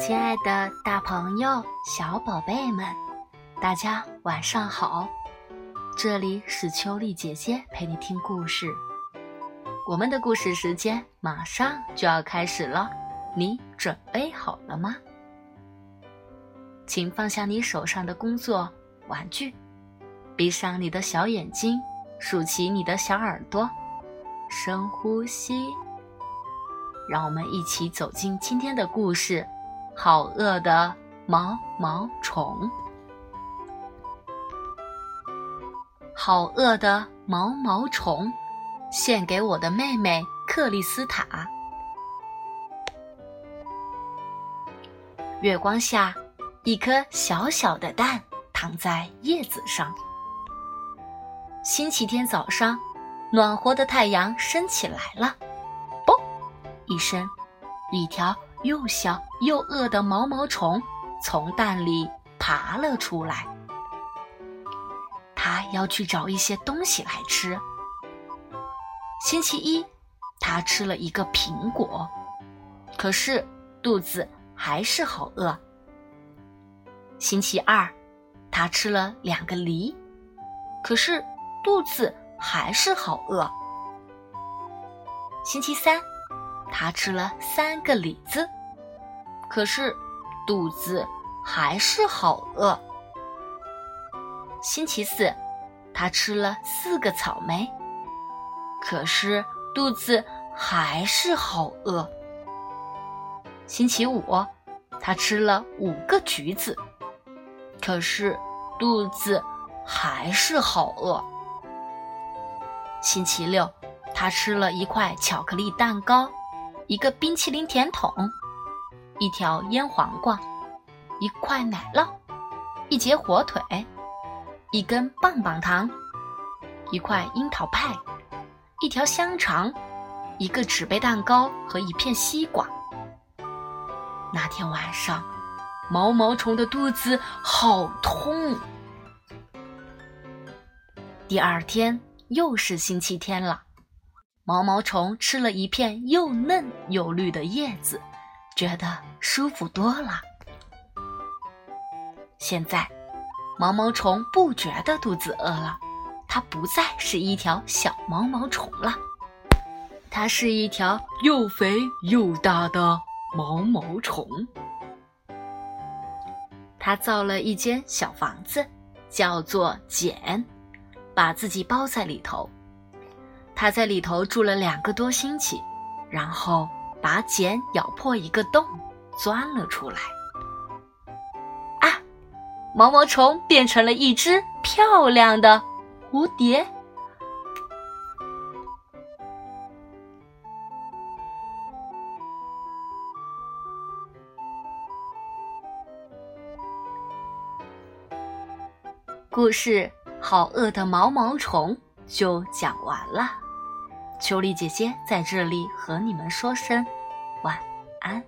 亲爱的，大朋友、小宝贝们，大家晚上好！这里是秋丽姐姐陪你听故事。我们的故事时间马上就要开始了，你准备好了吗？请放下你手上的工作玩具，闭上你的小眼睛，竖起你的小耳朵，深呼吸。让我们一起走进今天的故事。好饿的毛毛虫，好饿的毛毛虫，献给我的妹妹克里斯塔。月光下，一颗小小的蛋躺在叶子上。星期天早上，暖和的太阳升起来了，嘣，一声，一条。又小又饿的毛毛虫从蛋里爬了出来，它要去找一些东西来吃。星期一，它吃了一个苹果，可是肚子还是好饿。星期二，它吃了两个梨，可是肚子还是好饿。星期三。他吃了三个李子，可是肚子还是好饿。星期四，他吃了四个草莓，可是肚子还是好饿。星期五，他吃了五个橘子，可是肚子还是好饿。星期六，他吃了一块巧克力蛋糕。一个冰淇淋甜筒，一条腌黄瓜，一块奶酪，一截火腿，一根棒棒糖，一块樱桃派，一条香肠，一个纸杯蛋糕和一片西瓜。那天晚上，毛毛虫的肚子好痛。第二天又是星期天了。毛毛虫吃了一片又嫩又绿的叶子，觉得舒服多了。现在，毛毛虫不觉得肚子饿了，它不再是一条小毛毛虫了，它是一条又肥又大的毛毛虫。它造了一间小房子，叫做茧，把自己包在里头。他在里头住了两个多星期，然后把茧咬破一个洞，钻了出来。啊，毛毛虫变成了一只漂亮的蝴蝶。故事好饿的毛毛虫就讲完了。秋丽姐姐在这里和你们说声晚安。